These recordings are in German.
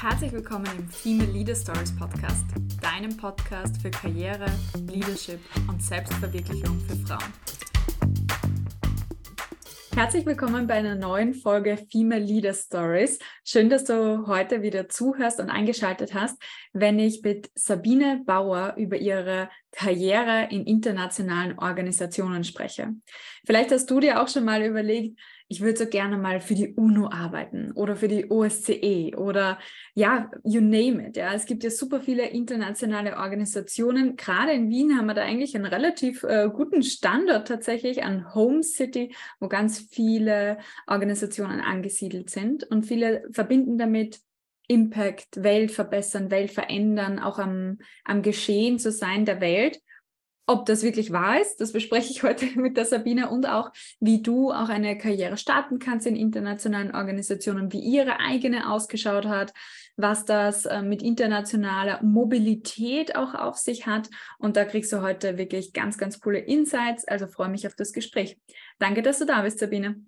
Herzlich willkommen im Female Leader Stories Podcast, deinem Podcast für Karriere, Leadership und Selbstverwirklichung für Frauen. Herzlich willkommen bei einer neuen Folge Female Leader Stories. Schön, dass du heute wieder zuhörst und eingeschaltet hast, wenn ich mit Sabine Bauer über ihre Karriere in internationalen Organisationen spreche. Vielleicht hast du dir auch schon mal überlegt, ich würde so gerne mal für die UNO arbeiten oder für die OSCE oder ja, you name it. Ja, es gibt ja super viele internationale Organisationen. Gerade in Wien haben wir da eigentlich einen relativ äh, guten Standort tatsächlich an Home City, wo ganz viele Organisationen angesiedelt sind und viele verbinden damit Impact, Welt verbessern, Welt verändern, auch am, am Geschehen zu sein der Welt. Ob das wirklich wahr ist, das bespreche ich heute mit der Sabine und auch, wie du auch eine Karriere starten kannst in internationalen Organisationen, wie ihre eigene ausgeschaut hat, was das äh, mit internationaler Mobilität auch auf sich hat. Und da kriegst du heute wirklich ganz, ganz coole Insights. Also freue mich auf das Gespräch. Danke, dass du da bist, Sabine.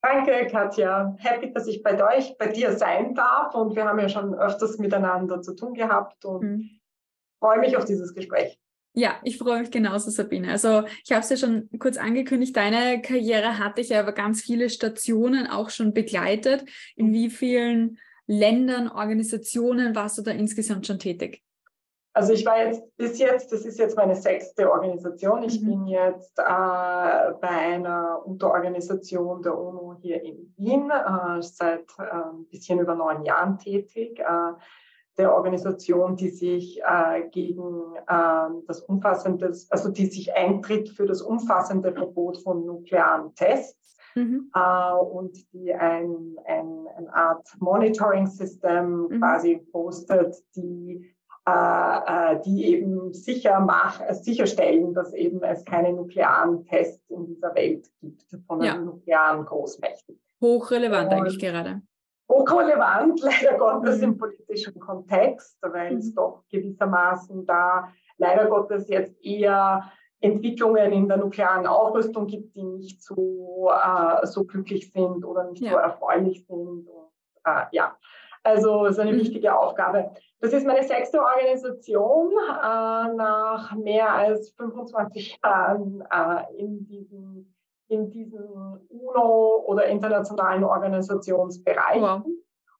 Danke, Katja. Happy, dass ich bei euch, bei dir sein darf. Und wir haben ja schon öfters miteinander zu tun gehabt und mhm. freue mich auf dieses Gespräch. Ja, ich freue mich genauso, Sabine. Also ich habe es ja schon kurz angekündigt, deine Karriere hatte ich ja aber ganz viele Stationen auch schon begleitet. In wie vielen Ländern, Organisationen warst du da insgesamt schon tätig? Also ich war jetzt bis jetzt, das ist jetzt meine sechste Organisation. Ich mhm. bin jetzt äh, bei einer Unterorganisation der UNO hier in Wien äh, seit äh, ein bisschen über neun Jahren tätig. Äh, der Organisation, die sich äh, gegen äh, das umfassende, also die sich eintritt für das umfassende Verbot von nuklearen Tests mhm. äh, und die ein, ein, eine Art Monitoring-System mhm. quasi postet, die äh, äh, die eben sicher mach, sicherstellen, dass eben es keine nuklearen Tests in dieser Welt gibt von ja. nuklearen Großmächten. Hochrelevant und, eigentlich gerade hochrelevant, leider Gottes, mhm. im politischen Kontext, weil es mhm. doch gewissermaßen da leider Gottes jetzt eher Entwicklungen in der nuklearen Aufrüstung gibt, die nicht so, äh, so glücklich sind oder nicht ja. so erfreulich sind. Und, äh, ja, also es ist eine mhm. wichtige Aufgabe. Das ist meine sechste Organisation äh, nach mehr als 25 Jahren äh, in diesem in diesen UNO oder internationalen Organisationsbereichen. Wow.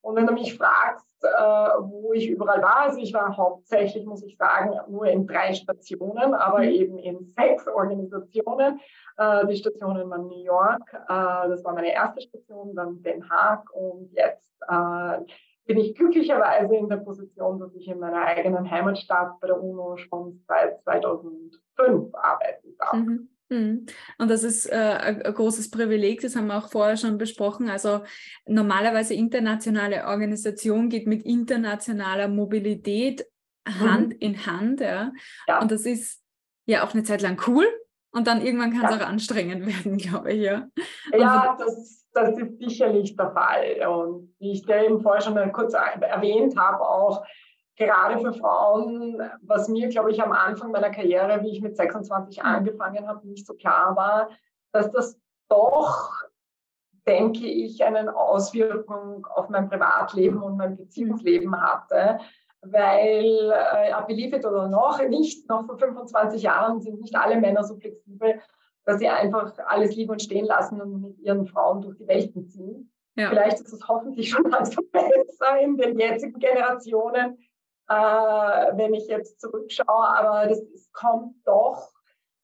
Und wenn du mich fragst, äh, wo ich überall war, also ich war hauptsächlich, muss ich sagen, nur in drei Stationen, aber mhm. eben in sechs Organisationen. Äh, die Stationen waren New York, äh, das war meine erste Station, dann Den Haag und jetzt äh, bin ich glücklicherweise in der Position, dass ich in meiner eigenen Heimatstadt bei der UNO schon seit 2005 arbeiten darf. Mhm. Mhm. Und das ist äh, ein großes Privileg, das haben wir auch vorher schon besprochen. Also normalerweise internationale Organisation geht mit internationaler Mobilität Hand mhm. in Hand. Ja. ja. Und das ist ja auch eine Zeit lang cool. Und dann irgendwann kann es ja. auch anstrengend werden, glaube ich. Ja, ja das, das ist sicherlich der Fall. Und wie ich dir eben vorher schon mal kurz erwähnt habe, auch gerade für Frauen, was mir, glaube ich, am Anfang meiner Karriere, wie ich mit 26 mhm. angefangen habe, nicht so klar war, dass das doch, denke ich, eine Auswirkung auf mein Privatleben und mein Beziehungsleben mhm. hatte. Weil, äh, believe it oder noch, nicht, noch vor 25 Jahren sind nicht alle Männer so flexibel, dass sie einfach alles lieben und stehen lassen und mit ihren Frauen durch die Welten ziehen. Ja. Vielleicht ist es hoffentlich schon langsam besser in den jetzigen Generationen, äh, wenn ich jetzt zurückschaue, aber das, es kommt doch,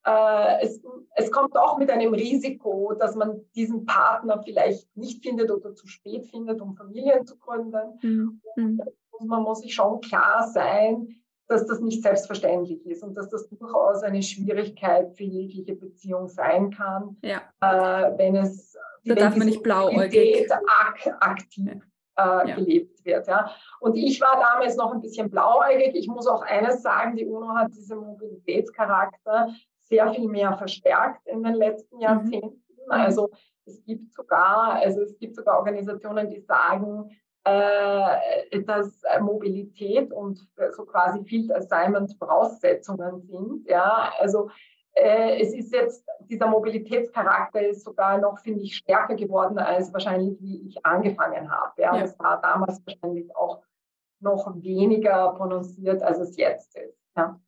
äh, es, es kommt doch mit einem Risiko, dass man diesen Partner vielleicht nicht findet oder zu spät findet, um Familien zu gründen. Mhm. man muss sich schon klar sein, dass das nicht selbstverständlich ist und dass das durchaus eine Schwierigkeit für jegliche Beziehung sein kann, ja. äh, wenn es da darf man nicht blauäugig ak aktiv äh, ja. gelebt wird. Ja. Und ich war damals noch ein bisschen blauäugig. Ich muss auch eines sagen, die UNO hat diesen Mobilitätscharakter sehr viel mehr verstärkt in den letzten mhm. Jahrzehnten. Mhm. Also es gibt sogar, also es gibt sogar Organisationen, die sagen, äh, dass Mobilität und so quasi Field Assignment Voraussetzungen sind. Ja, also äh, es ist jetzt, dieser Mobilitätscharakter ist sogar noch, finde ich, stärker geworden als wahrscheinlich, wie ich angefangen habe. Ja. ja. Das war damals wahrscheinlich auch noch weniger prononciert, als es jetzt ist. Ja.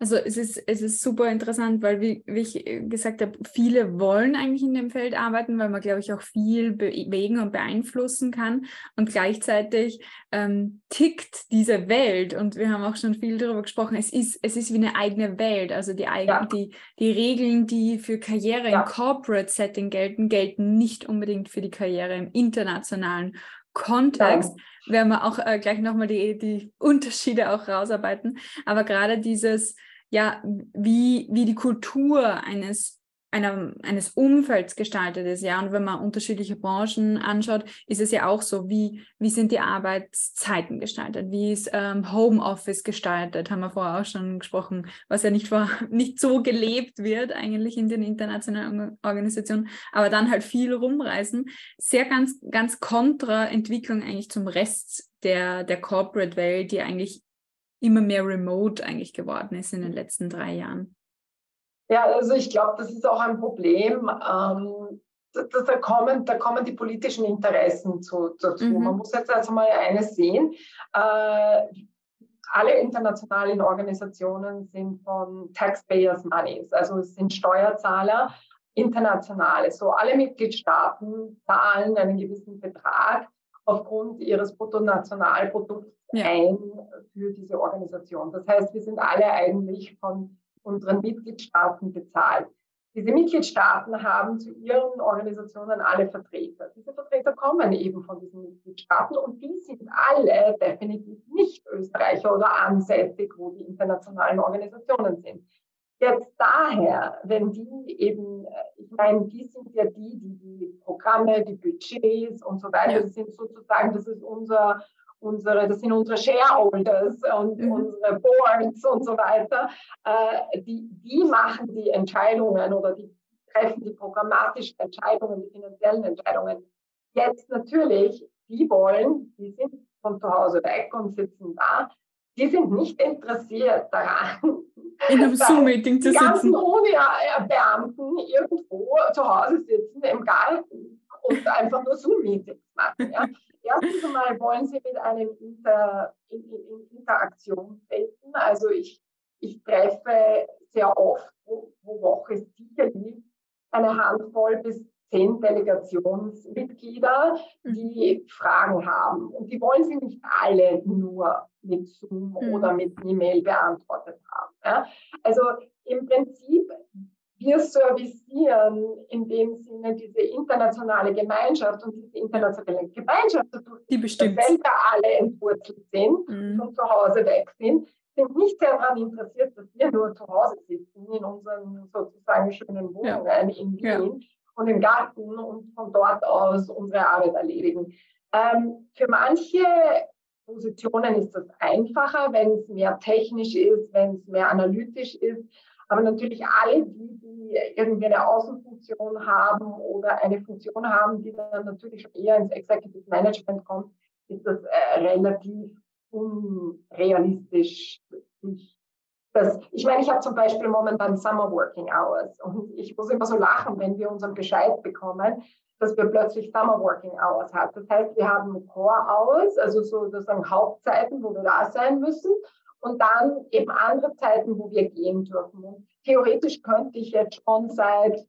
Also es ist, es ist super interessant, weil wie, wie ich äh, gesagt habe, viele wollen eigentlich in dem Feld arbeiten, weil man, glaube ich, auch viel bewegen und beeinflussen kann. Und gleichzeitig ähm, tickt diese Welt, und wir haben auch schon viel darüber gesprochen, es ist, es ist wie eine eigene Welt. Also die, ja. die, die Regeln, die für Karriere ja. im Corporate Setting gelten, gelten nicht unbedingt für die Karriere im internationalen Kontext. Nein werden wir auch äh, gleich nochmal die, die Unterschiede auch rausarbeiten. Aber gerade dieses, ja, wie, wie die Kultur eines einer, eines Umfelds gestaltet ist, ja. Und wenn man unterschiedliche Branchen anschaut, ist es ja auch so, wie, wie sind die Arbeitszeiten gestaltet, wie ist ähm, Homeoffice gestaltet, haben wir vorher auch schon gesprochen, was ja nicht, vor, nicht so gelebt wird eigentlich in den internationalen Organisationen, aber dann halt viel rumreisen. Sehr ganz, ganz kontra Entwicklung eigentlich zum Rest der, der Corporate-Welt, die eigentlich immer mehr remote eigentlich geworden ist in den letzten drei Jahren. Ja, also ich glaube, das ist auch ein Problem. Ähm, da, da, kommen, da kommen die politischen Interessen zu, dazu. Mhm. Man muss jetzt also mal eines sehen. Äh, alle internationalen Organisationen sind von Taxpayers Monies, also es sind Steuerzahler, internationale. So alle Mitgliedstaaten zahlen einen gewissen Betrag aufgrund ihres Bruttonationalprodukts ja. ein für diese Organisation. Das heißt, wir sind alle eigentlich von unseren Mitgliedstaaten bezahlt. Diese Mitgliedstaaten haben zu ihren Organisationen alle Vertreter. Diese Vertreter kommen eben von diesen Mitgliedstaaten und die sind alle definitiv nicht Österreicher oder ansässig, wo die internationalen Organisationen sind. Jetzt daher, wenn die eben, ich meine, die sind ja die, die die Programme, die Budgets und so weiter, ja. sind sozusagen, das ist unser unsere, das sind unsere Shareholders und mhm. unsere Boards und so weiter, äh, die, die machen die Entscheidungen oder die treffen die programmatischen Entscheidungen, die finanziellen Entscheidungen. Jetzt natürlich, die wollen, die sind von zu Hause weg und sitzen da, die sind nicht interessiert daran, in einem Zoom-Meeting zu sitzen. Die ganzen Uni-Beamten irgendwo zu Hause sitzen im Garten und einfach nur Zoom-Meetings machen. Ja. Erstens einmal wollen sie mit einem Inter, in, in, Interaktion treten. Also ich, ich treffe sehr oft pro, pro Woche sicherlich eine Handvoll bis zehn Delegationsmitglieder, mhm. die Fragen haben. Und die wollen sie nicht alle nur mit Zoom mhm. oder mit E-Mail beantwortet haben. Ja? Also im Prinzip wir servicieren in dem Sinne diese internationale Gemeinschaft und diese internationale Gemeinschaft, die bestimmt. wir alle entwurzelt sind mhm. und zu Hause weg sind, sind nicht sehr daran interessiert, dass wir nur zu Hause sitzen in unseren sozusagen schönen Wohnungen ja. in Wien ja. und im Garten und von dort aus unsere Arbeit erledigen. Ähm, für manche Positionen ist das einfacher, wenn es mehr technisch ist, wenn es mehr analytisch ist. Aber natürlich alle, die, die irgendwie eine Außenfunktion haben oder eine Funktion haben, die dann natürlich eher ins Executive Management kommt, ist das äh, relativ unrealistisch. Ich, das, ich meine, ich habe zum Beispiel momentan Summer Working Hours und ich muss immer so lachen, wenn wir unseren Bescheid bekommen, dass wir plötzlich Summer Working Hours haben. Das heißt, wir haben Core Hours, also so sozusagen Hauptzeiten, wo wir da sein müssen und dann eben andere Zeiten, wo wir gehen dürfen. Und theoretisch könnte ich jetzt schon seit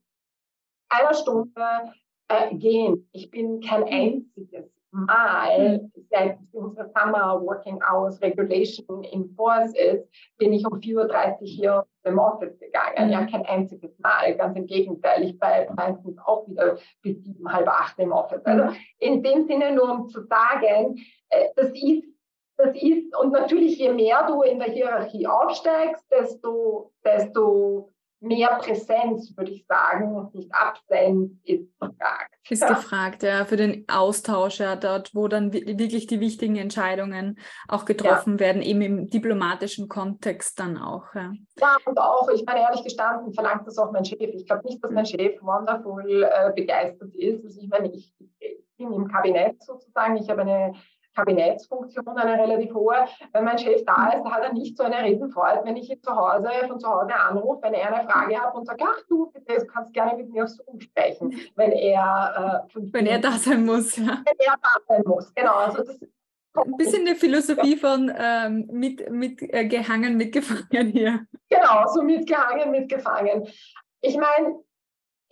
einer Stunde äh, gehen. Ich bin kein einziges Mal, seit unsere Summer Working Hours Regulation in Force ist, bin ich um 4.30 Uhr hier im Office gegangen. Ja, kein einziges Mal. Ganz im Gegenteil. Ich bleibe meistens auch wieder bis sieben, halb acht im Office. Also in dem Sinne nur um zu sagen, äh, das ist das ist, und natürlich, je mehr du in der Hierarchie aufsteigst, desto, desto mehr Präsenz, würde ich sagen, und nicht Absenz ist gefragt. Ist ja. gefragt, ja, für den Austausch, ja, dort, wo dann wirklich die wichtigen Entscheidungen auch getroffen ja. werden, eben im diplomatischen Kontext dann auch. Ja. ja, und auch, ich meine, ehrlich gestanden, verlangt das auch mein Chef. Ich glaube nicht, dass mein Chef wonderful äh, begeistert ist. Also ich meine, ich, ich bin im Kabinett sozusagen, ich habe eine Kabinettsfunktion, eine relativ hohe. Wenn mein Chef da ist, hat er nicht so eine Riesenfreude, wenn ich ihn zu Hause, von zu Hause anrufe, wenn er eine Frage hat und sagt, ach du, bitte, du kannst gerne mit mir auf Zoom sprechen, wenn er, äh, wenn er da sein muss. Ja. Wenn er da sein muss, genau. Also das, ein bisschen die Philosophie von ähm, mit, mitgehangen, äh, mitgefangen hier. Genau, so mitgehangen, mitgefangen. Ich meine,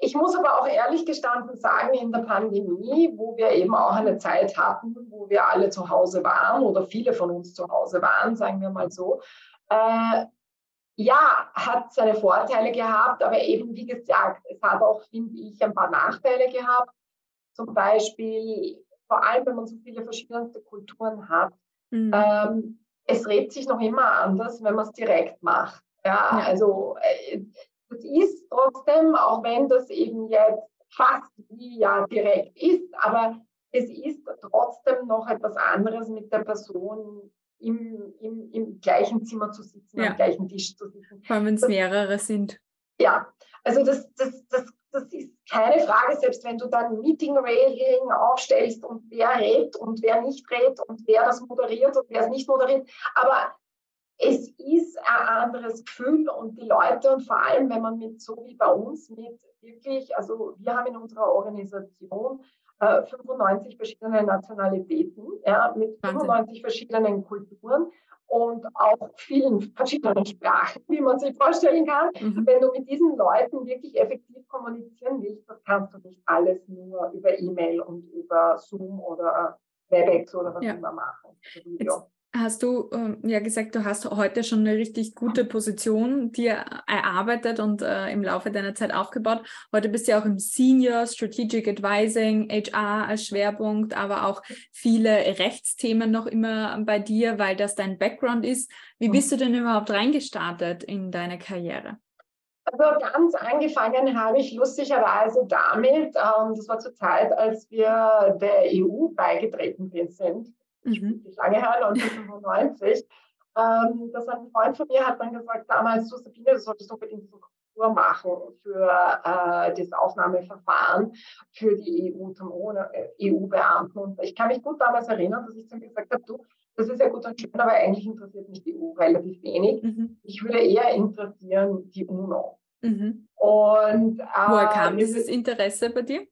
ich muss aber auch ehrlich gestanden sagen, in der Pandemie, wo wir eben auch eine Zeit hatten, wo wir alle zu Hause waren oder viele von uns zu Hause waren, sagen wir mal so, äh, ja, hat seine Vorteile gehabt, aber eben wie gesagt, es hat auch, finde ich, ein paar Nachteile gehabt. Zum Beispiel, vor allem wenn man so viele verschiedenste Kulturen hat, mhm. ähm, es redet sich noch immer anders, wenn man es direkt macht. Ja, ja. also äh, das ist trotzdem, auch wenn das eben jetzt fast wie ja direkt ist, aber es ist trotzdem noch etwas anderes mit der Person im, im, im gleichen Zimmer zu sitzen, ja. am gleichen Tisch zu sitzen. Vor allem, wenn es mehrere sind. Ja, also das, das, das, das ist keine Frage, selbst wenn du dann Meeting-Regeln aufstellst und wer redet und wer nicht redet und wer das moderiert und wer es nicht moderiert. Aber es ist ein anderes Gefühl und die Leute und vor allem, wenn man mit so wie bei uns mit wirklich, also wir haben in unserer Organisation äh, 95 verschiedene Nationalitäten, ja, mit 95 verschiedenen Kulturen und auch vielen verschiedenen Sprachen, wie man sich vorstellen kann. Mhm. Wenn du mit diesen Leuten wirklich effektiv kommunizieren willst, das kannst du nicht alles nur über E-Mail und über Zoom oder WebEx oder was ja. immer machen. Jetzt, hast du ähm, ja gesagt, du hast heute schon eine richtig gute Position dir erarbeitet und äh, im Laufe deiner Zeit aufgebaut. Heute bist du ja auch im Senior Strategic Advising, HR als Schwerpunkt, aber auch viele Rechtsthemen noch immer bei dir, weil das dein Background ist. Wie bist du denn überhaupt reingestartet in deine Karriere? Also ganz angefangen habe ich lustigerweise damit, ähm, das war zur Zeit, als wir der EU beigetreten sind mhm. lange her, 1995. ähm, dass ein Freund von mir hat dann gesagt, damals, du Sabine, du solltest unbedingt so Korrektur machen für äh, das Aufnahmeverfahren für die EU zum EU-Beamten. Und ich kann mich gut damals erinnern, dass ich zu ihm gesagt habe, du, das ist ja gut und schön, aber eigentlich interessiert mich die EU relativ wenig. Mhm. Ich würde eher interessieren die UNO. Mhm. Und, äh, Woher kam dieses Interesse bei dir?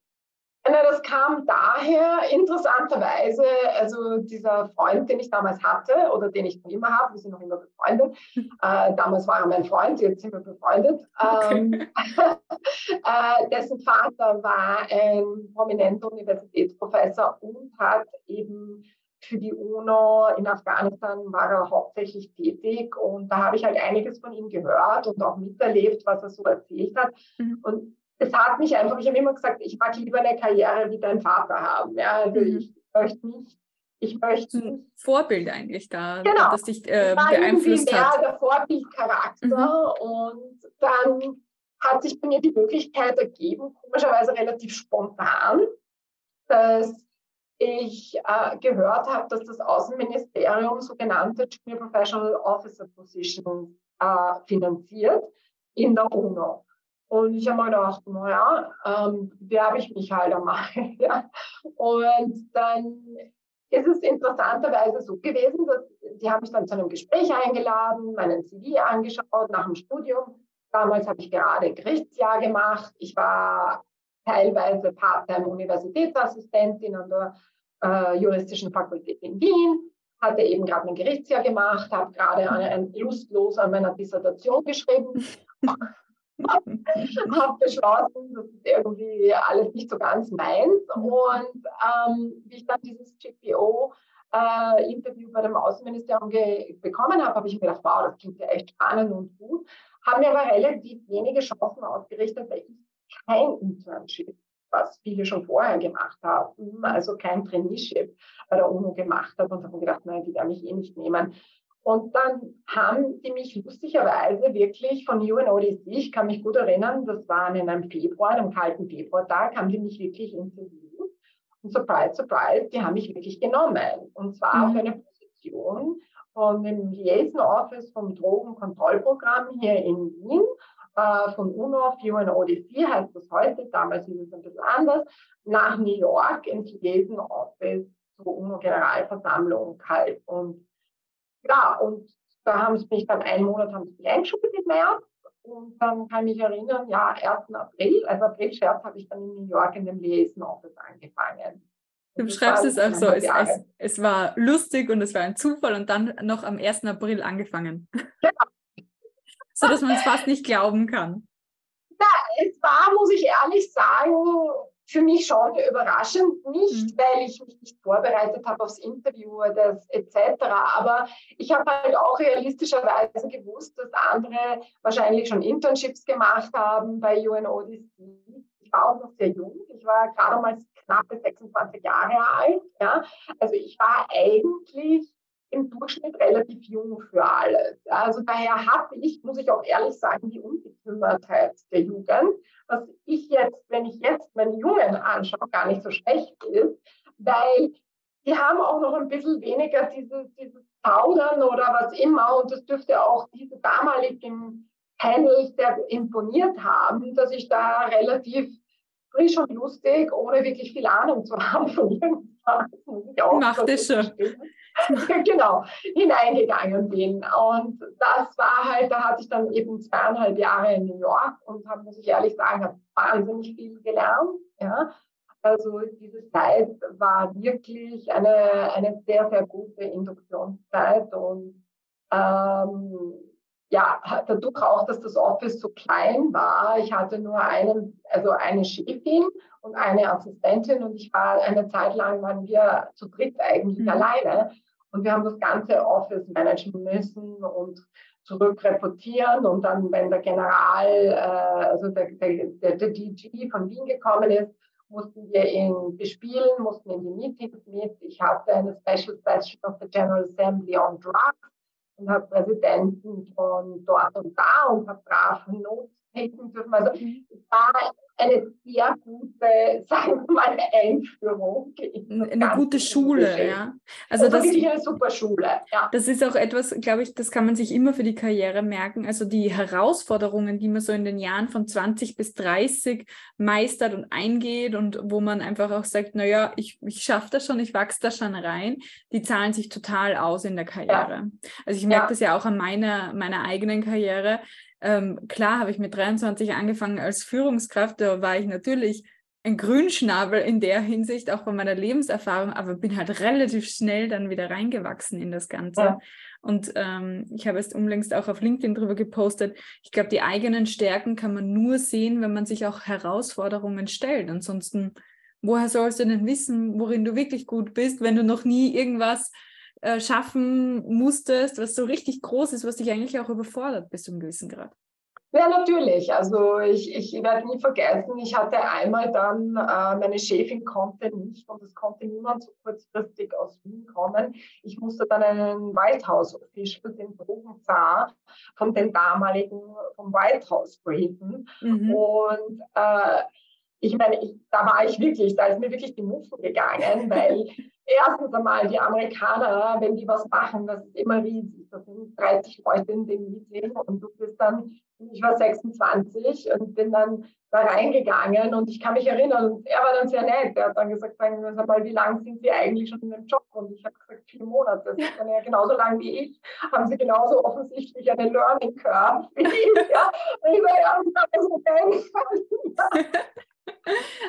Das kam daher interessanterweise, also dieser Freund, den ich damals hatte oder den ich noch immer habe, wir sind noch immer befreundet. Äh, damals war er mein Freund, jetzt sind wir befreundet. Okay. Ähm, äh, dessen Vater war ein prominenter Universitätsprofessor und hat eben für die UNO in Afghanistan war er hauptsächlich tätig und da habe ich halt einiges von ihm gehört und auch miterlebt, was er so erzählt hat. Mhm. Und es hat mich einfach, ich habe immer gesagt, ich mag lieber eine Karriere wie dein Vater haben. Ja, also mhm. ich möchte nicht, ich möchte ein Vorbild eigentlich da, genau. das dich äh, beeinflusst hat. der Vorbildcharakter mhm. und dann hat sich bei mir die Möglichkeit ergeben, komischerweise relativ spontan, dass ich äh, gehört habe, dass das Außenministerium sogenannte Junior Professional Officer Positions äh, finanziert in der UNO. Und ich habe mir gedacht, naja, ähm, bewerbe ich mich halt einmal. ja. Und dann ist es interessanterweise so gewesen, dass die haben mich dann zu einem Gespräch eingeladen, meinen CV angeschaut nach dem Studium. Damals habe ich gerade Gerichtsjahr gemacht. Ich war teilweise Part-Time-Universitätsassistentin an der äh, Juristischen Fakultät in Wien, hatte eben gerade ein Gerichtsjahr gemacht, habe gerade lustlos an meiner Dissertation geschrieben habe beschlossen, das ist irgendwie alles nicht so ganz meins. Mhm. Und ähm, wie ich dann dieses GPO-Interview äh, bei dem Außenministerium bekommen habe, habe ich mir gedacht, wow, das klingt ja echt spannend und gut. Haben mir aber relativ wenige Chancen ausgerichtet, weil ich kein Internship was viele schon vorher gemacht haben, also kein Traineeship bei der UNO gemacht habe und habe mir gedacht, nein, die werden mich eh nicht nehmen. Und dann haben die mich lustigerweise wirklich von UNODC, ich kann mich gut erinnern, das war in einem Februar, einem kalten Februartag, haben die mich wirklich interviewt. Und surprise, surprise, die haben mich wirklich genommen. Und zwar mhm. auf eine Position von dem Liaison Office vom Drogenkontrollprogramm hier in Wien, äh, von UNO auf UNODC heißt das heute, damals ist es ein bisschen anders, nach New York ins Liaison Office zur UNO-Generalversammlung halt. Und ja, und da haben sie mich dann einen Monat haben sie eingeschult im März. Und dann kann ich mich erinnern, ja, 1. April, also April-Scherz, habe ich dann in New York in dem Liaison Office angefangen. Du beschreibst es auch so, es, es, es, war lustig und es war ein Zufall und dann noch am 1. April angefangen. Genau. so dass man es fast nicht glauben kann. Ja, es war, muss ich ehrlich sagen, für mich schon überraschend. Nicht, mhm. weil ich mich nicht vorbereitet habe aufs Interview das, etc. Aber ich habe halt auch realistischerweise gewusst, dass andere wahrscheinlich schon Internships gemacht haben bei UNODC. Ich war auch noch sehr jung. Ich war gerade mal knappe 26 Jahre alt. Ja. Also ich war eigentlich im Durchschnitt relativ jung für alles. Also daher hatte ich, muss ich auch ehrlich sagen, die Unbekümmertheit der Jugend, was ich jetzt, wenn ich jetzt meine Jungen anschaue, gar nicht so schlecht ist, weil die haben auch noch ein bisschen weniger dieses, dieses Zaudern oder was immer und das dürfte auch diese damaligen Panels sehr imponiert haben, dass ich da relativ frisch und lustig, ohne wirklich viel Ahnung zu haben von irgendwas. Macht es schon. genau, hineingegangen bin. Und das war halt, da hatte ich dann eben zweieinhalb Jahre in New York und habe, muss ich ehrlich sagen, habe wahnsinnig viel gelernt. Ja. Also diese Zeit war wirklich eine, eine sehr, sehr gute Induktionszeit und ähm, ja, dadurch auch, dass das Office so klein war. Ich hatte nur einen, also eine Chefin und eine Assistentin und ich war eine Zeit lang waren wir zu dritt eigentlich mhm. alleine und wir haben das ganze Office managen müssen und zurückreportieren und dann, wenn der General, äh, also der, der, der, der DG von Wien gekommen ist, mussten wir ihn bespielen, mussten in die Meetings mit. Ich hatte eine Special Session of the General Assembly on Drugs und habe Präsidenten von dort und da und habe brav Notes taken dürfen. Also es war eine sehr gute, sagen wir mal, Einführung. Eine gute Schule, ja. Also das, das wirklich eine super Schule, ja. Das ist auch etwas, glaube ich, das kann man sich immer für die Karriere merken. Also die Herausforderungen, die man so in den Jahren von 20 bis 30 meistert und eingeht und wo man einfach auch sagt, naja, ich, ich schaffe das schon, ich wachse da schon rein, die zahlen sich total aus in der Karriere. Ja. Also ich merke ja. das ja auch an meiner, meiner eigenen Karriere ähm, klar habe ich mit 23 angefangen als Führungskraft, da war ich natürlich ein Grünschnabel in der Hinsicht, auch von meiner Lebenserfahrung, aber bin halt relativ schnell dann wieder reingewachsen in das Ganze. Ja. Und ähm, ich habe es unlängst auch auf LinkedIn drüber gepostet. Ich glaube, die eigenen Stärken kann man nur sehen, wenn man sich auch Herausforderungen stellt. Ansonsten, woher sollst du denn wissen, worin du wirklich gut bist, wenn du noch nie irgendwas äh, schaffen musstest, was so richtig groß ist, was dich eigentlich auch überfordert bis zu einem gewissen Grad? Ja, natürlich. Also ich, ich werde nie vergessen, ich hatte einmal dann, äh, meine Chefin konnte nicht und es konnte niemand so kurzfristig aus Wien kommen. Ich musste dann einen White House Official, den Drogenzar von den damaligen vom White House briefen. Mhm. Und äh, ich meine, ich, da war ich wirklich, da ist mir wirklich die Muffen gegangen, weil erstens einmal die Amerikaner, wenn die was machen, das ist immer riesig. Da sind 30 Leute in dem Meeting und du bist dann, ich war 26 und bin dann da reingegangen und ich kann mich erinnern, und er war dann sehr nett. Er hat dann gesagt, sagen wir mal, wie lange sind Sie eigentlich schon in dem Job? Und ich habe gesagt, vier Monate. Das ist dann ja genauso lang wie ich. Haben Sie genauso offensichtlich eine Learning Curve wie ich? Ja? Und ich sage, ja,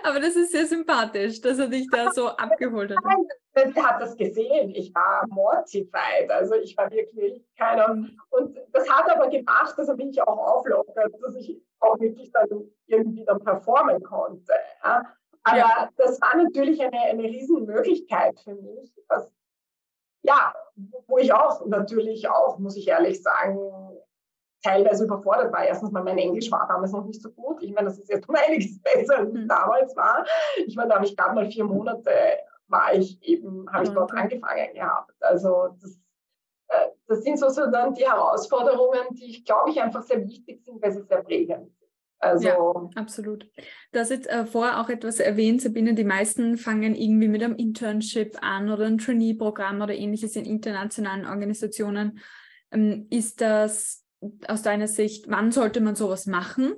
Aber das ist sehr sympathisch, dass er dich da so abgeholt hat. Nein, er hat das gesehen. Ich war mortified. Also ich war wirklich keiner. Und das hat aber gemacht, dass er mich auch auflockert, dass ich auch wirklich dann irgendwie dann performen konnte. Aber ja. das war natürlich eine, eine Riesenmöglichkeit für mich. Was, ja, wo ich auch natürlich auch, muss ich ehrlich sagen, teilweise überfordert war. Erstens mal, mein Englisch war damals noch nicht so gut. Ich meine, das ist jetzt um einiges besser, als es mhm. damals war. Ich meine, da habe ich gerade mal vier Monate, war ich eben, habe ich dort okay. angefangen gehabt. Also das, äh, das sind so, so dann die Herausforderungen, die ich glaube ich einfach sehr wichtig sind, weil sie sehr prägend sind. Also, ja, absolut. Du hast jetzt äh, vorher auch etwas erwähnt, Sabine, die meisten fangen irgendwie mit einem Internship an oder ein Trainee-Programm oder ähnliches in internationalen Organisationen. Ähm, ist das aus deiner Sicht, wann sollte man sowas machen?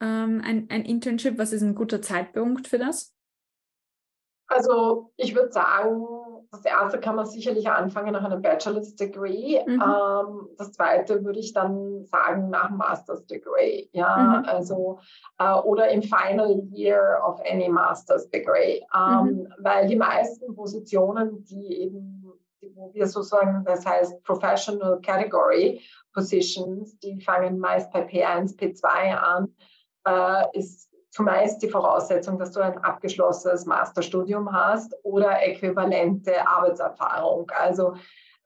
Ähm, ein, ein Internship, was ist ein guter Zeitpunkt für das? Also ich würde sagen, das erste kann man sicherlich anfangen nach einem Bachelor's Degree. Mhm. Ähm, das zweite würde ich dann sagen nach einem Master's Degree. Ja, mhm. also äh, oder im Final Year of any Master's Degree, ähm, mhm. weil die meisten Positionen, die eben, wo wir so sagen, das heißt Professional Category Positions, die fangen meist bei P1, P2 an, äh, ist zumeist die Voraussetzung, dass du ein abgeschlossenes Masterstudium hast oder äquivalente Arbeitserfahrung. Also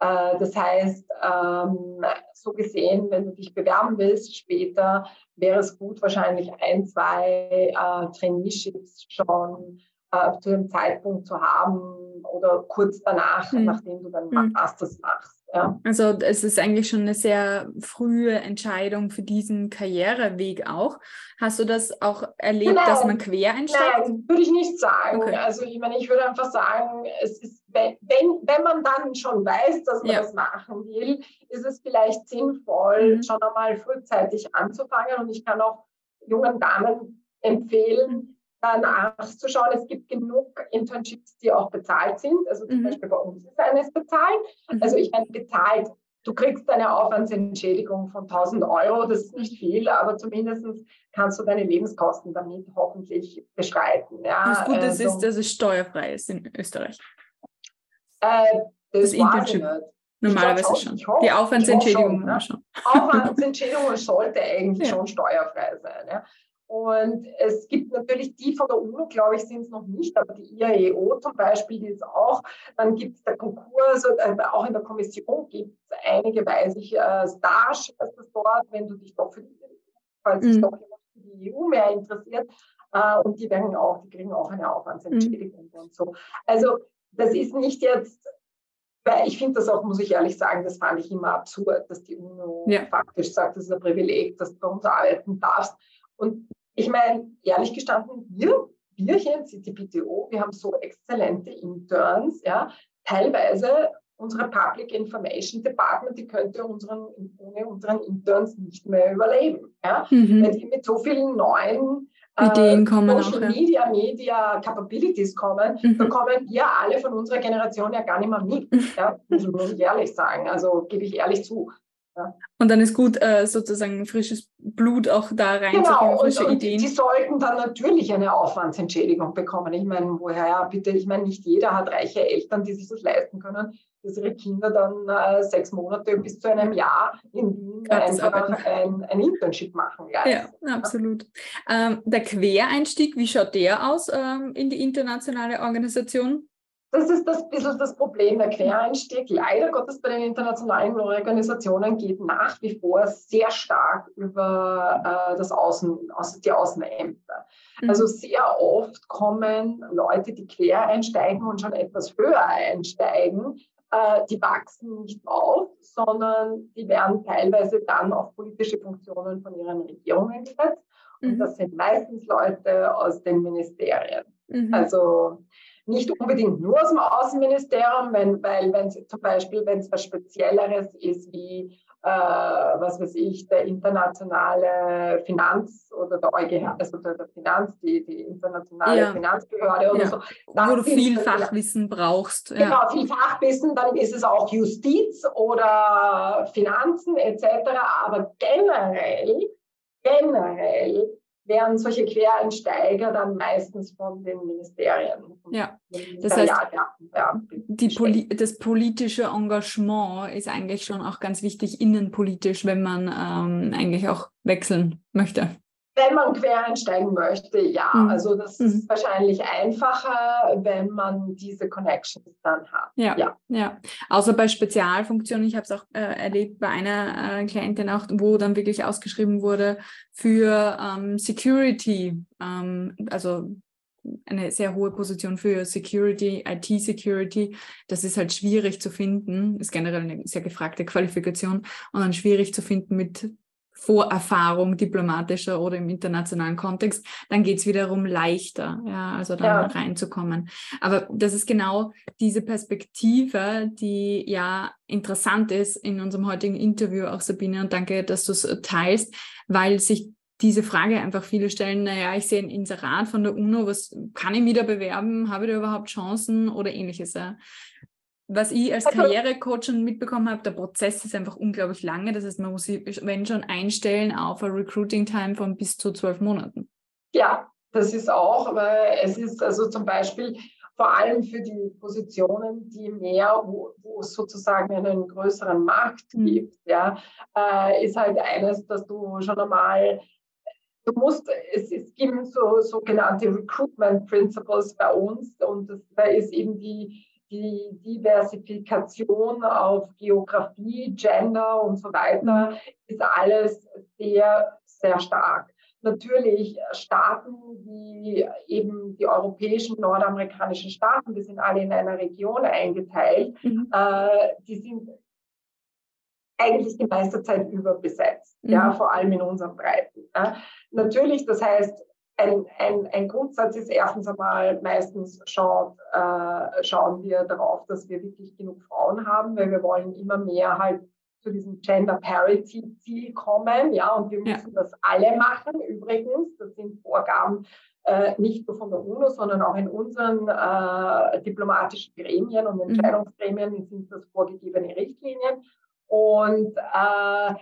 äh, das heißt, ähm, so gesehen, wenn du dich bewerben willst später, wäre es gut, wahrscheinlich ein, zwei äh, Traineeships schon äh, zu dem Zeitpunkt zu haben oder kurz danach, mhm. nachdem du dann mhm. Masters machst. Ja. Also es ist eigentlich schon eine sehr frühe Entscheidung für diesen Karriereweg auch. Hast du das auch erlebt, Nein. dass man quer einsteigt? Nein, würde ich nicht sagen. Okay. Also ich meine, ich würde einfach sagen, es ist, wenn, wenn man dann schon weiß, dass man ja. das machen will, ist es vielleicht sinnvoll, mhm. schon einmal frühzeitig anzufangen. Und ich kann auch jungen Damen empfehlen, nachzuschauen. Es gibt genug Internships, die auch bezahlt sind. Also zum mhm. Beispiel bei uns ist eines bezahlt. Mhm. Also ich meine, bezahlt, du kriegst eine Aufwandsentschädigung von 1000 Euro, das ist nicht viel, aber zumindest kannst du deine Lebenskosten damit hoffentlich bestreiten. Ja. Das Gute also, ist, dass es steuerfrei ist in Österreich. Äh, das, das Internship. Normalerweise schon. Hoffe, die Aufwandsentschädigung schon. Ne? schon. Aufwandsentschädigung sollte eigentlich ja. schon steuerfrei sein. Ja. Und es gibt natürlich die von der UNO, glaube ich, sind es noch nicht, aber die IAEO zum Beispiel, die ist auch. Dann gibt es der Konkurs, äh, auch in der Kommission gibt es einige, weiß ich, äh, Stage, ist das dort, wenn du dich doch für die, falls mhm. doch für die EU mehr interessiert. Äh, und die werden auch, die kriegen auch eine Aufwandsentschädigung mhm. und so. Also das ist nicht jetzt weil ich finde das auch, muss ich ehrlich sagen, das fand ich immer absurd, dass die UNO ja. faktisch sagt, das ist ein Privileg, dass du bei uns arbeiten darfst. Und ich meine, ehrlich gestanden, wir, wir hier in CTPTO, wir haben so exzellente Interns, ja, teilweise unsere Public Information Department, die könnte unseren, ohne unseren Interns nicht mehr überleben. Ja? Mhm. Weil die mit so vielen neuen Ideen äh, kommen Social auch, Media, Media Capabilities kommen, mhm. da kommen wir alle von unserer Generation ja gar nicht mehr mit. Ja? Muss man ehrlich sagen. Also gebe ich ehrlich zu. Ja. Und dann ist gut, äh, sozusagen frisches Blut auch da reinzubringen, genau, frische und, Ideen. Die sollten dann natürlich eine Aufwandsentschädigung bekommen. Ich meine, woher ja bitte, ich meine, nicht jeder hat reiche Eltern, die sich das leisten können, dass ihre Kinder dann äh, sechs Monate bis zu einem Jahr in Wien einfach ein, ein, Internship machen. Ja, absolut. Ähm, der Quereinstieg, wie schaut der aus ähm, in die internationale Organisation? Das ist das bisschen das Problem. Der Quereinstieg, leider Gottes bei den internationalen Organisationen, geht nach wie vor sehr stark über äh, das Außen, also die Außenämter. Mhm. Also sehr oft kommen Leute, die quer einsteigen und schon etwas höher einsteigen, äh, die wachsen nicht auf, sondern die werden teilweise dann auf politische Funktionen von ihren Regierungen gesetzt. Und mhm. das sind meistens Leute aus den Ministerien. Mhm. Also nicht unbedingt nur aus dem Außenministerium, wenn, weil wenn es zum Beispiel, wenn es was Spezielleres ist wie äh, was weiß ich, der internationale Finanz oder der EuGH, also der, Finanz, die, die internationale ja. Finanzbehörde oder ja. so. Wo du viel Fachwissen brauchst. Ja. Genau, viel Fachwissen, dann ist es auch Justiz oder Finanzen etc. Aber generell, generell werden solche Quereinsteiger dann meistens von den Ministerien. Ja, das heißt, Poli das politische Engagement ist eigentlich schon auch ganz wichtig innenpolitisch, wenn man ähm, eigentlich auch wechseln möchte. Wenn man quer einsteigen möchte, ja. Mhm. Also das mhm. ist wahrscheinlich einfacher, wenn man diese Connections dann hat. Ja, ja. ja. Außer bei Spezialfunktionen. Ich habe es auch äh, erlebt bei einer äh, Klientin auch, wo dann wirklich ausgeschrieben wurde für ähm, Security, ähm, also eine sehr hohe Position für Security, IT-Security. Das ist halt schwierig zu finden, ist generell eine sehr gefragte Qualifikation und dann schwierig zu finden mit Vorerfahrung diplomatischer oder im internationalen Kontext, dann geht es wiederum leichter, ja, also da ja. reinzukommen. Aber das ist genau diese Perspektive, die ja interessant ist in unserem heutigen Interview auch, Sabine, und danke, dass du es teilst, weil sich diese Frage einfach viele stellen, naja, ich sehe ein Inserat von der UNO, was kann ich wieder bewerben, habe ich da überhaupt Chancen oder ähnliches. Ja. Was ich als also Karrierecoach schon mitbekommen habe, der Prozess ist einfach unglaublich lange. Das heißt, man muss sich, wenn schon, einstellen auf ein Recruiting-Time von bis zu zwölf Monaten. Ja, das ist auch, weil es ist also zum Beispiel vor allem für die Positionen, die mehr, wo, wo es sozusagen einen größeren Markt mhm. gibt, ja, äh, ist halt eines, dass du schon einmal du musst, es, es gibt so sogenannte Recruitment Principles bei uns und das, da ist eben die die Diversifikation auf Geografie, Gender und so weiter mhm. ist alles sehr, sehr stark. Natürlich Staaten wie eben die europäischen, nordamerikanischen Staaten, die sind alle in einer Region eingeteilt, mhm. äh, die sind eigentlich die meiste Zeit überbesetzt, mhm. ja, vor allem in unseren Breiten. Ja. Natürlich, das heißt, ein, ein, ein Grundsatz ist erstens einmal, meistens schaut, äh, schauen wir darauf, dass wir wirklich genug Frauen haben, weil wir wollen immer mehr halt zu diesem Gender Parity Ziel kommen. Ja, und wir müssen ja. das alle machen. Übrigens, das sind Vorgaben äh, nicht nur von der UNO, sondern auch in unseren äh, diplomatischen Gremien und mhm. Entscheidungsgremien sind das vorgegebene Richtlinien. Und äh,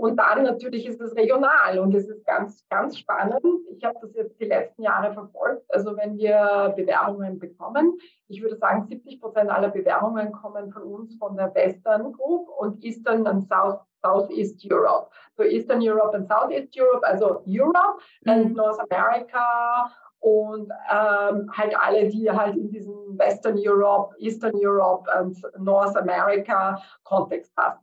und dann natürlich ist es regional und es ist ganz, ganz spannend. Ich habe das jetzt die letzten Jahre verfolgt. Also wenn wir Bewerbungen bekommen, ich würde sagen, 70 Prozent aller Bewerbungen kommen von uns von der Western Group und Eastern und South, Southeast Europe. So Eastern Europe und Southeast Europe, also Europe mhm. und North America und ähm, halt alle, die halt in diesem Western Europe, Eastern Europe und North America Kontext passen.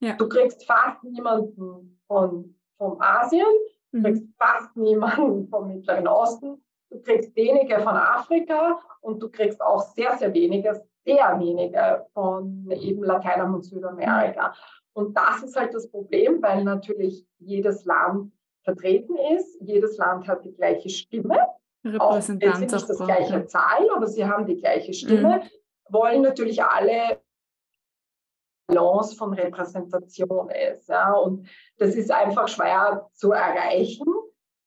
Ja. Du kriegst fast niemanden von, vom Asien, du mhm. kriegst fast niemanden vom Mittleren Osten, du kriegst wenige von Afrika und du kriegst auch sehr, sehr wenige, sehr wenige von eben Lateinamerika und Südamerika. Und das ist halt das Problem, weil natürlich jedes Land vertreten ist, jedes Land hat die gleiche Stimme. Auch, jetzt nicht das gleiche Zahl, aber sie haben die gleiche Stimme, mhm. wollen natürlich alle Balance von Repräsentation ist. Ja? Und das ist einfach schwer zu erreichen.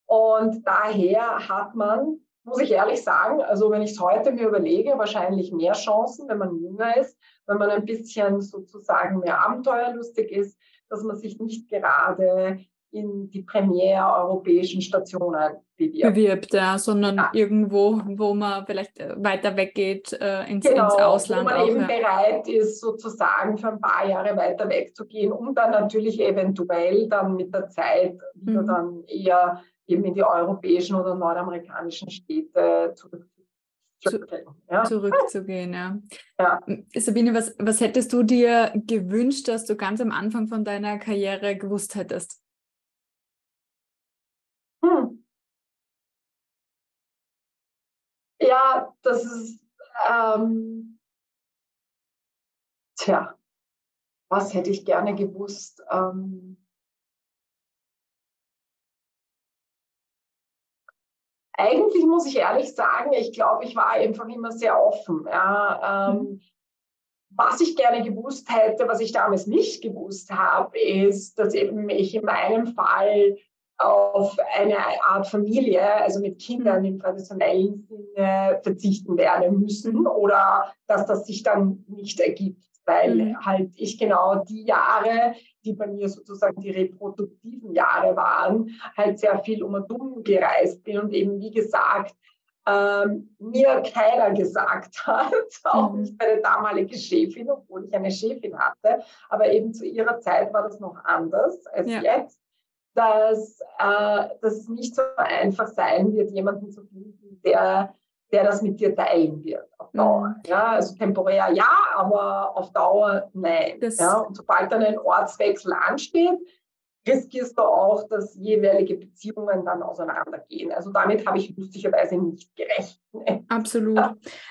Und daher hat man, muss ich ehrlich sagen, also wenn ich es heute mir überlege, wahrscheinlich mehr Chancen, wenn man jünger ist, wenn man ein bisschen sozusagen mehr abenteuerlustig ist, dass man sich nicht gerade in die Premier europäischen Stationen bewirbt. Bewirbt, ja, sondern ja. irgendwo, wo man vielleicht äh, weiter weggeht äh, ins, genau, ins Ausland. Wo man auch, eben ja. bereit ist, sozusagen für ein paar Jahre weiter wegzugehen, um dann natürlich eventuell dann mit der Zeit wieder mhm. dann eher eben in die europäischen oder nordamerikanischen Städte zurück ja. zurückzugehen. Ja. ja. Sabine, was, was hättest du dir gewünscht, dass du ganz am Anfang von deiner Karriere gewusst hättest? Ja, das ist, ähm, tja, was hätte ich gerne gewusst? Ähm, eigentlich muss ich ehrlich sagen, ich glaube, ich war einfach immer sehr offen. Ja. Ähm, mhm. Was ich gerne gewusst hätte, was ich damals nicht gewusst habe, ist, dass eben ich in meinem Fall auf eine Art Familie, also mit Kindern im traditionellen Sinne verzichten werde müssen oder dass das sich dann nicht ergibt, weil mhm. halt ich genau die Jahre, die bei mir sozusagen die reproduktiven Jahre waren, halt sehr viel um und um gereist bin und eben wie gesagt, ähm, mir keiner gesagt hat, auch mhm. nicht meine damalige Chefin, obwohl ich eine Chefin hatte, aber eben zu ihrer Zeit war das noch anders als ja. jetzt dass, äh, dass es nicht so einfach sein wird, jemanden zu finden, der, der das mit dir teilen wird auf Dauer. Mhm. Ja, also temporär ja, aber auf Dauer nein. ja, und sobald dann ein Ortswechsel ansteht, riskierst du auch, dass jeweilige Beziehungen dann auseinandergehen. Also damit habe ich lustigerweise nicht gerechnet. Absolut.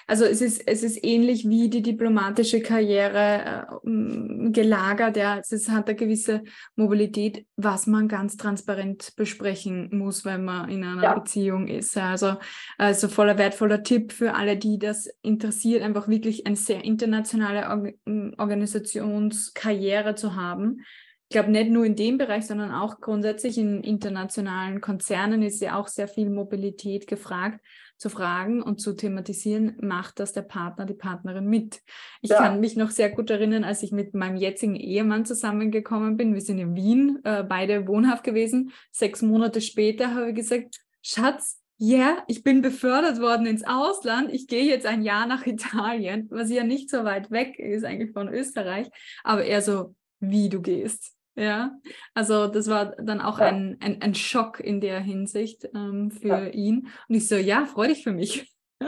Also es ist, es ist ähnlich wie die diplomatische Karriere äh, gelagert. Ja. Es hat eine gewisse Mobilität, was man ganz transparent besprechen muss, wenn man in einer ja. Beziehung ist. Also, also voller wertvoller Tipp für alle, die das interessiert, einfach wirklich eine sehr internationale Organisationskarriere zu haben ich glaube, nicht nur in dem Bereich, sondern auch grundsätzlich in internationalen Konzernen ist ja auch sehr viel Mobilität gefragt. zu fragen und zu thematisieren, macht das der Partner, die Partnerin mit. Ich ja. kann mich noch sehr gut erinnern, als ich mit meinem jetzigen Ehemann zusammengekommen bin. Wir sind in Wien, äh, beide wohnhaft gewesen. Sechs Monate später habe ich gesagt, Schatz, ja, yeah, ich bin befördert worden ins Ausland. Ich gehe jetzt ein Jahr nach Italien, was ja nicht so weit weg ist eigentlich von Österreich. Aber er so, wie du gehst. Ja, also das war dann auch ja. ein, ein, ein, Schock in der Hinsicht ähm, für ja. ihn. Und ich so, ja, freu dich für mich.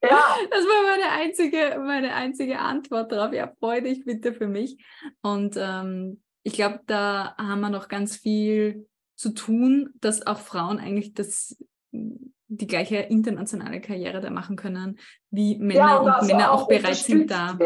Ja. Das war meine einzige, meine einzige Antwort darauf. Ja, freu dich bitte für mich. Und ähm, ich glaube, da haben wir noch ganz viel zu tun, dass auch Frauen eigentlich das die gleiche internationale Karriere da machen können, wie Männer ja, und, und Männer auch, auch bereit sind da.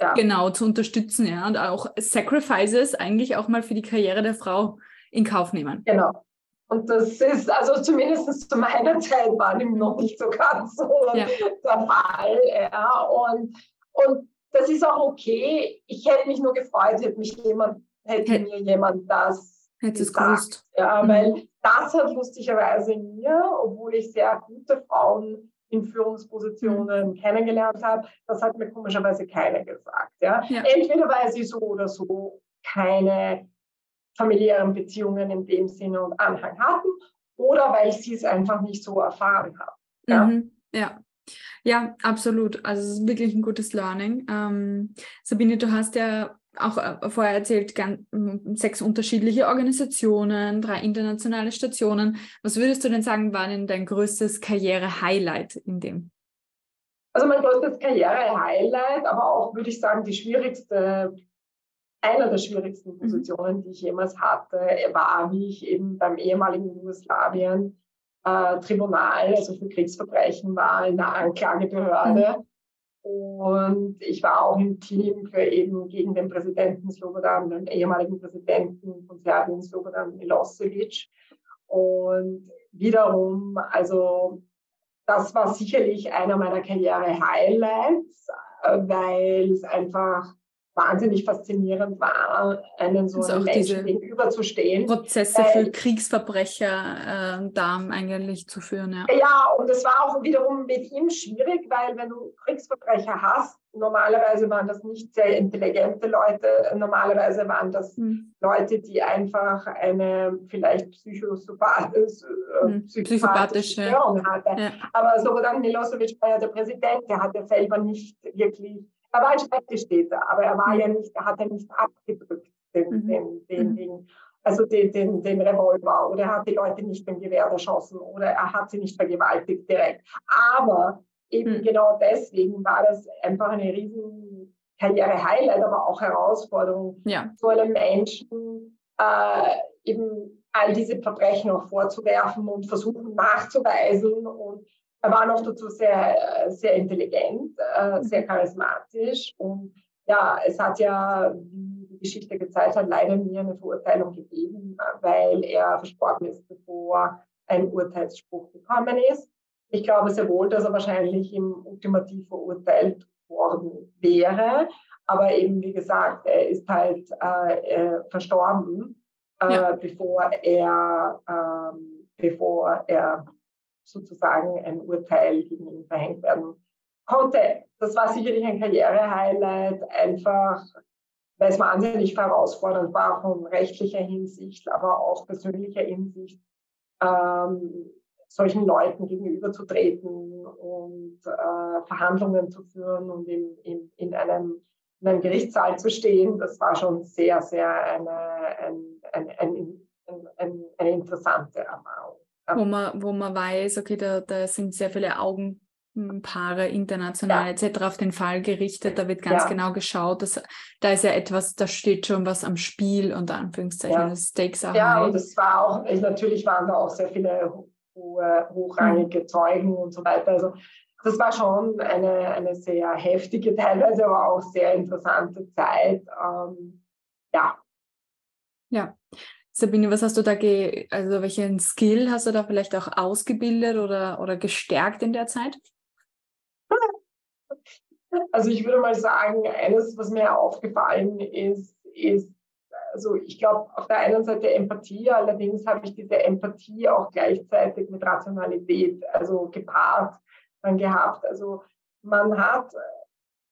Ja. Genau, zu unterstützen, ja. Und auch Sacrifices eigentlich auch mal für die Karriere der Frau in Kauf nehmen. Genau. Und das ist, also zumindest zu meiner Zeit war dem noch nicht so ganz so ja. der Fall. Ja. Und, und das ist auch okay. Ich hätte mich nur gefreut, hätte mich jemand, hätte Hätt, mir jemand das Hätte es gewusst. Ja, mhm. weil das hat lustigerweise mir, obwohl ich sehr gute Frauen in Führungspositionen mhm. kennengelernt habe, das hat mir komischerweise keiner gesagt. Ja? ja? Entweder weil sie so oder so keine familiären Beziehungen in dem Sinne und Anhang hatten oder weil sie es einfach nicht so erfahren haben. Ja, mhm. ja. ja absolut. Also es ist wirklich ein gutes Learning. Ähm, Sabine, du hast ja auch äh, vorher erzählt, ganz, sechs unterschiedliche Organisationen, drei internationale Stationen. Was würdest du denn sagen, war denn dein größtes Karriere-Highlight in dem? Also mein größtes Karriere-Highlight, aber auch, würde ich sagen, die schwierigste, einer der schwierigsten mhm. Positionen, die ich jemals hatte, war, wie ich eben beim ehemaligen Jugoslawien äh, Tribunal, also für Kriegsverbrechen war, in der Anklagebehörde. Mhm und ich war auch im Team für eben gegen den Präsidenten Slobodan, den ehemaligen Präsidenten von Serbien, Slobodan Milosevic. Und wiederum, also das war sicherlich einer meiner Karriere-Highlights, äh, weil es einfach wahnsinnig faszinierend war, einen so also einen Menschen gegenüberzustehen. Prozesse für Kriegsverbrecher äh, da eigentlich zu führen. Ja. ja, und es war auch wiederum mit ihm schwierig, weil wenn du Kriegsverbrecher hast, normalerweise waren das nicht sehr intelligente Leute, normalerweise waren das hm. Leute, die einfach eine vielleicht psychosopathische, äh, hm. Störung hatten. Ja. Aber Slobodan Milosevic war ja der Präsident, der hat ja selber nicht wirklich er war ein Schreibtischtäter, aber er war ja nicht, er hat ja nicht abgedrückt, den, mhm. den, den, mhm. den, also den, den, den Revolver oder er hat die Leute nicht mit dem Gewehr erschossen oder er hat sie nicht vergewaltigt direkt. Aber eben mhm. genau deswegen war das einfach eine riesen Karriere-Highlight, aber auch Herausforderung, ja. so einem Menschen äh, eben all diese Verbrechen auch vorzuwerfen und versuchen nachzuweisen und er war noch dazu sehr, sehr intelligent, äh, sehr charismatisch und ja, es hat ja, wie die Geschichte gezeigt hat, leider nie eine Verurteilung gegeben, weil er verstorben ist, bevor ein Urteilsspruch gekommen ist. Ich glaube sehr wohl, dass er wahrscheinlich im Ultimativ verurteilt worden wäre, aber eben wie gesagt, er ist halt äh, äh verstorben, äh, ja. bevor er, ähm, bevor er sozusagen ein Urteil gegen ihn verhängt werden konnte. Das war sicherlich ein Karriere-Highlight, einfach weil es wahnsinnig herausfordernd war von rechtlicher Hinsicht, aber auch persönlicher Hinsicht, ähm, solchen Leuten gegenüberzutreten und äh, Verhandlungen zu führen und in, in, in, einem, in einem Gerichtssaal zu stehen. Das war schon sehr, sehr eine, ein, ein, ein, eine interessante Erfahrung wo man, wo man weiß, okay, da, da sind sehr viele Augenpaare international ja. etc. auf den Fall gerichtet. Da wird ganz ja. genau geschaut, dass da ist ja etwas, da steht schon was am Spiel und Anführungszeichen ja. Stakes are Ja, und es war auch, natürlich waren da auch sehr viele hohe, hochrangige mhm. Zeugen und so weiter. Also das war schon eine, eine sehr heftige, teilweise aber auch sehr interessante Zeit. Ähm, ja. Ja. Sabine, was hast du da, ge also welchen Skill hast du da vielleicht auch ausgebildet oder, oder gestärkt in der Zeit? Also ich würde mal sagen, eines, was mir aufgefallen ist, ist also ich glaube, auf der einen Seite Empathie, allerdings habe ich diese Empathie auch gleichzeitig mit Rationalität, also gepaart dann gehabt. Also man hat,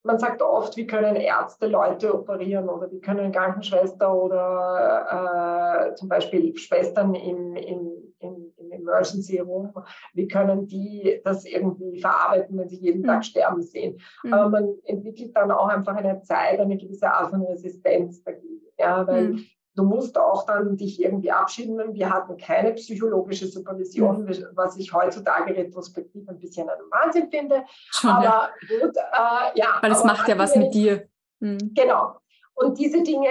man sagt oft, wie können Ärzte Leute operieren oder wie können Krankenschwester oder äh, zum Beispiel Schwestern im, im, im, im Emergency Room, wie können die das irgendwie verarbeiten, wenn sie jeden mhm. Tag sterben sehen. Mhm. Aber man entwickelt dann auch einfach eine Zeit, eine gewisse Art von Resistenz dagegen. Ja, weil mhm. Du musst auch dann dich irgendwie abschieden. Wir hatten keine psychologische Supervision, mhm. was ich heutzutage retrospektiv ein bisschen ein Wahnsinn finde. Schon, aber ja. gut, äh, ja. Weil es macht ja was mit dir. Mhm. Genau. Und diese Dinge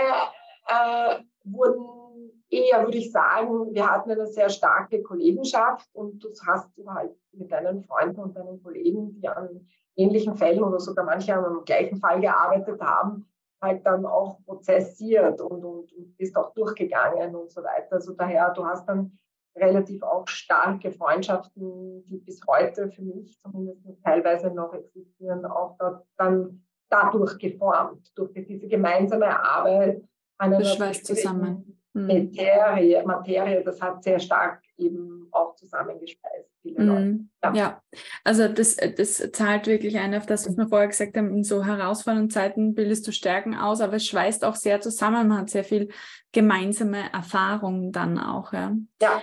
äh, wurden eher, würde ich sagen, wir hatten eine sehr starke Kollegenschaft und das hast du halt mit deinen Freunden und deinen Kollegen, die an ähnlichen Fällen oder sogar manche am gleichen Fall gearbeitet haben, halt dann auch prozessiert und, und, und bist auch durchgegangen und so weiter. Also daher, du hast dann relativ auch starke Freundschaften, die bis heute für mich zumindest teilweise noch existieren, auch dort dann dadurch geformt, durch diese gemeinsame Arbeit an einer zusammen. Hm. Materie, Materie, das hat sehr stark eben auch zusammengespeist. Viele Leute. Hm. Ja. ja. also das, das zahlt wirklich ein auf das, was wir vorher gesagt haben, in so herausfordernden Zeiten bildest du Stärken aus, aber es schweißt auch sehr zusammen, man hat sehr viel gemeinsame Erfahrungen dann auch. Ja. ja.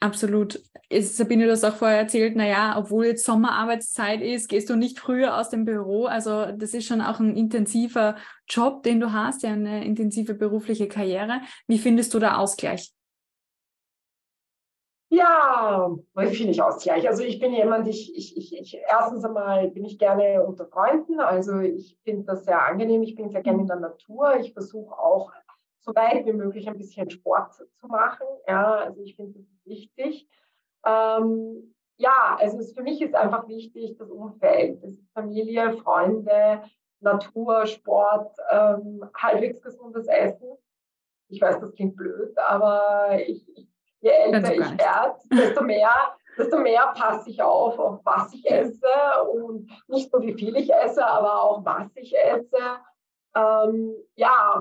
Absolut. Sabine, du hast auch vorher erzählt, naja, obwohl jetzt Sommerarbeitszeit ist, gehst du nicht früher aus dem Büro. Also das ist schon auch ein intensiver Job, den du hast, ja, eine intensive berufliche Karriere. Wie findest du da Ausgleich? Ja, wie finde ich Ausgleich? Also ich bin jemand, ich, ich, ich, ich, erstens einmal bin ich gerne unter Freunden. Also ich finde das sehr angenehm. Ich bin sehr gerne in der Natur. Ich versuche auch so weit wie möglich ein bisschen Sport zu machen. Ja, also ich finde das wichtig. Ähm, ja, also es, für mich ist einfach wichtig das Umfeld, das Familie, Freunde, Natur, Sport, ähm, halbwegs gesundes Essen. Ich weiß, das klingt blöd, aber ich, je älter ich werde, desto mehr, desto mehr passe ich auf, auf was ich esse und nicht nur wie viel ich esse, aber auch was ich esse. Ähm, ja,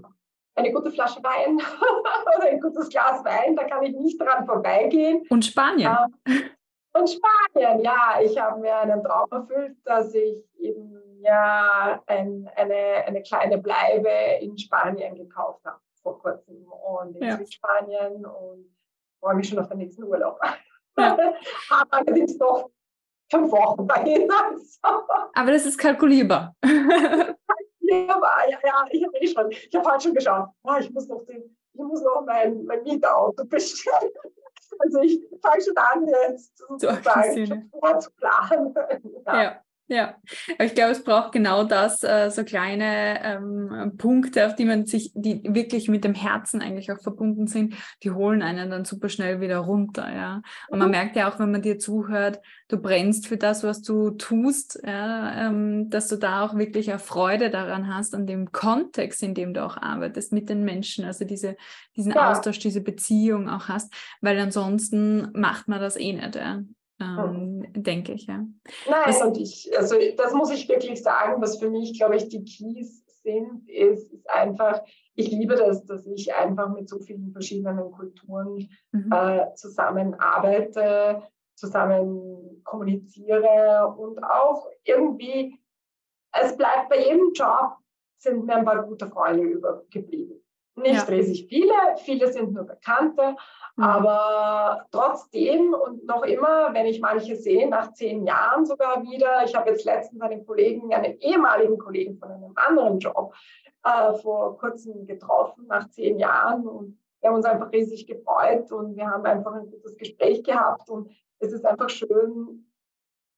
eine gute Flasche Wein oder ein gutes Glas Wein, da kann ich nicht dran vorbeigehen. Und Spanien. Ähm, und Spanien, ja. Ich habe mir einen Traum erfüllt, dass ich eben ja ein, eine, eine kleine Bleibe in Spanien gekauft habe vor kurzem und in ja. Südspanien und freue mich schon auf den nächsten Urlaub. Ja. habe allerdings noch fünf Wochen dahin. Aber das ist kalkulierbar. war, ja, ja, ich habe eh schon, ich habe halt schon geschaut, ah, ich muss noch den, ich muss noch mein, mein Mietauto bestellen. Also ich fange schon an, jetzt sozusagen vorzuplanen. ja. ja. Ja, aber ich glaube, es braucht genau das, äh, so kleine ähm, Punkte, auf die man sich, die wirklich mit dem Herzen eigentlich auch verbunden sind, die holen einen dann super schnell wieder runter, ja. Und man mhm. merkt ja auch, wenn man dir zuhört, du brennst für das, was du tust, ja, ähm, dass du da auch wirklich eine Freude daran hast, an dem Kontext, in dem du auch arbeitest, mit den Menschen, also diese, diesen ja. Austausch, diese Beziehung auch hast, weil ansonsten macht man das eh nicht, ja ähm, denke ich, ja. Nein, was, und ich, also das muss ich wirklich sagen, was für mich, glaube ich, die Keys sind, ist, ist einfach, ich liebe das, dass ich einfach mit so vielen verschiedenen Kulturen mhm. äh, zusammenarbeite, zusammen kommuniziere und auch irgendwie, es bleibt bei jedem Job, sind mir ein paar gute Freunde übergeblieben. Nicht ja. riesig viele, viele sind nur Bekannte, mhm. aber trotzdem und noch immer, wenn ich manche sehe, nach zehn Jahren sogar wieder, ich habe jetzt letztens einen Kollegen, einen ehemaligen Kollegen von einem anderen Job äh, vor kurzem getroffen, nach zehn Jahren und wir haben uns einfach riesig gefreut und wir haben einfach ein gutes Gespräch gehabt und es ist einfach schön,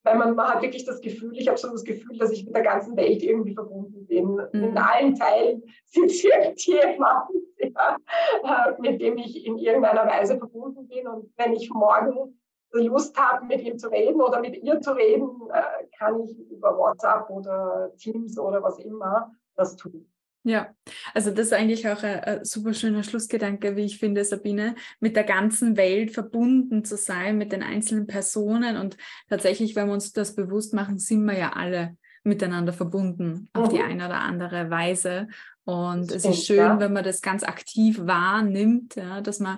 weil man, man hat wirklich das Gefühl, ich habe so das Gefühl, dass ich mit der ganzen Welt irgendwie verbunden bin. Mhm. In allen Teilen sitzt irgendjemand, ja, äh, mit dem ich in irgendeiner Weise verbunden bin. Und wenn ich morgen Lust habe, mit ihm zu reden oder mit ihr zu reden, äh, kann ich über WhatsApp oder Teams oder was immer das tun. Ja, also das ist eigentlich auch ein, ein, super schöner Schlussgedanke, wie ich finde, Sabine, mit der ganzen Welt verbunden zu sein, mit den einzelnen Personen. Und tatsächlich, wenn wir uns das bewusst machen, sind wir ja alle miteinander verbunden auf die mhm. eine oder andere Weise. Und das es ist schön, ja. wenn man das ganz aktiv wahrnimmt, ja, dass man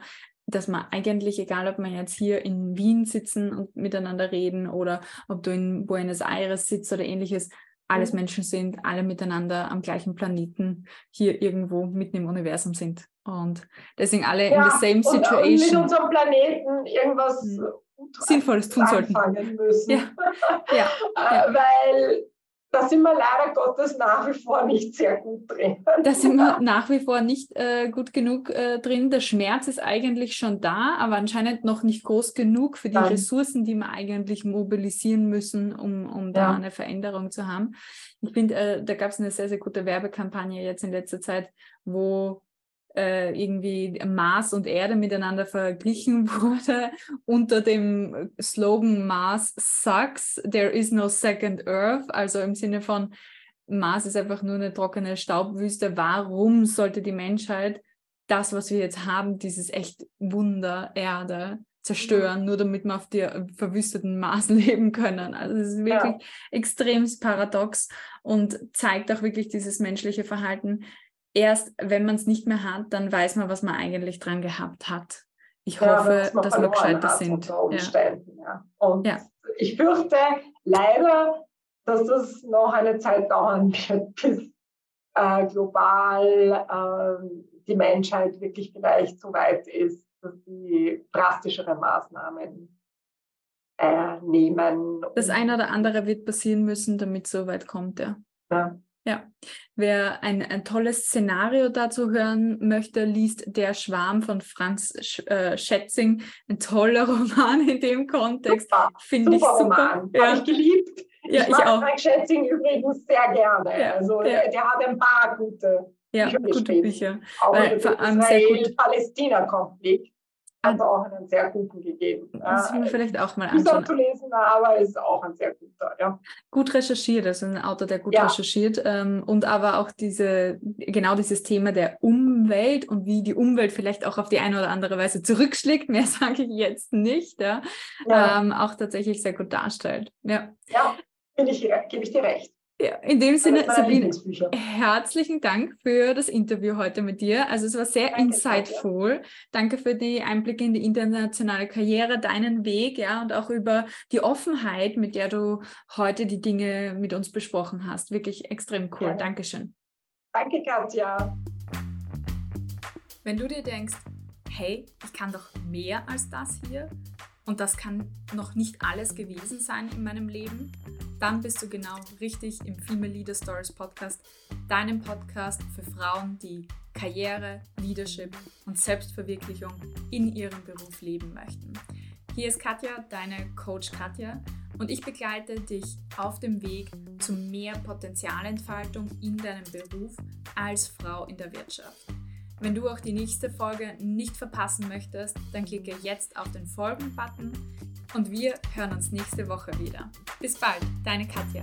dass man eigentlich, egal ob man jetzt hier in Wien sitzen und miteinander reden oder ob du in Buenos Aires sitzt oder ähnliches, alles. Menschen sind, alle miteinander am gleichen Planeten hier irgendwo mitten im Universum sind. Und deswegen alle ja, in the same situation. Und, und mit unserem Planeten irgendwas mhm. Sinnvolles tun sollten. Müssen. Ja. ja. ja. Weil da sind wir leider Gottes nach wie vor nicht sehr gut drin. Da sind wir nach wie vor nicht äh, gut genug äh, drin. Der Schmerz ist eigentlich schon da, aber anscheinend noch nicht groß genug für die Nein. Ressourcen, die wir eigentlich mobilisieren müssen, um, um da eine Veränderung zu haben. Ich finde, äh, da gab es eine sehr, sehr gute Werbekampagne jetzt in letzter Zeit, wo äh, irgendwie Mars und Erde miteinander verglichen wurde unter dem Slogan Mars sucks, there is no second Earth, also im Sinne von Mars ist einfach nur eine trockene Staubwüste. Warum sollte die Menschheit das, was wir jetzt haben, dieses echt Wunder Erde zerstören, nur damit wir auf der verwüsteten Mars leben können. Also es ist wirklich ja. extrem paradox und zeigt auch wirklich dieses menschliche Verhalten, erst wenn man es nicht mehr hat, dann weiß man, was man eigentlich dran gehabt hat. Ich ja, hoffe, dass wir gescheiter sind. Umständen, ja. Und ja. ich fürchte leider, dass das noch eine Zeit dauern wird, bis äh, global äh, die Menschheit wirklich vielleicht so weit ist, dass sie drastischere Maßnahmen äh, nehmen. Das eine oder andere wird passieren müssen, damit es so weit kommt, ja. ja. Ja, wer ein, ein tolles Szenario dazu hören möchte, liest Der Schwarm von Franz Sch äh, Schätzing. Ein toller Roman in dem Kontext. Finde ich super. Roman. Ja. Habe ich geliebt. Ja, ich, ich mag auch. Frank Schätzing übrigens sehr gerne. Ja, also ja. der hat ein paar gute ja, Bücher gute Bücher. Auch Weil, vor allem Israel-Palästina-Konflikt hat auch einen sehr guten gegeben. Das ja, wir vielleicht auch mal anschauen. zu lesen, aber ist auch ein sehr guter. Ja. Gut recherchiert, also ein Autor, der gut ja. recherchiert ähm, und aber auch diese, genau dieses Thema der Umwelt und wie die Umwelt vielleicht auch auf die eine oder andere Weise zurückschlägt, mehr sage ich jetzt nicht, ja, ja. Ähm, auch tatsächlich sehr gut darstellt. Ja, ja ich, gebe ich dir recht. Ja, in dem Sinne, Sabine, herzlichen Dank für das Interview heute mit dir. Also es war sehr Danke, insightful. Danke. Danke für die Einblicke in die internationale Karriere, deinen Weg, ja, und auch über die Offenheit, mit der du heute die Dinge mit uns besprochen hast. Wirklich extrem cool. Ja. Dankeschön. Danke, Katja. Wenn du dir denkst, hey, ich kann doch mehr als das hier und das kann noch nicht alles gewesen sein in meinem Leben, dann bist du genau richtig im Female Leader Stories Podcast, deinem Podcast für Frauen, die Karriere, Leadership und Selbstverwirklichung in ihrem Beruf leben möchten. Hier ist Katja, deine Coach Katja, und ich begleite dich auf dem Weg zu mehr Potenzialentfaltung in deinem Beruf als Frau in der Wirtschaft. Wenn du auch die nächste Folge nicht verpassen möchtest, dann klicke jetzt auf den Folgen-Button und wir hören uns nächste Woche wieder. Bis bald, deine Katja.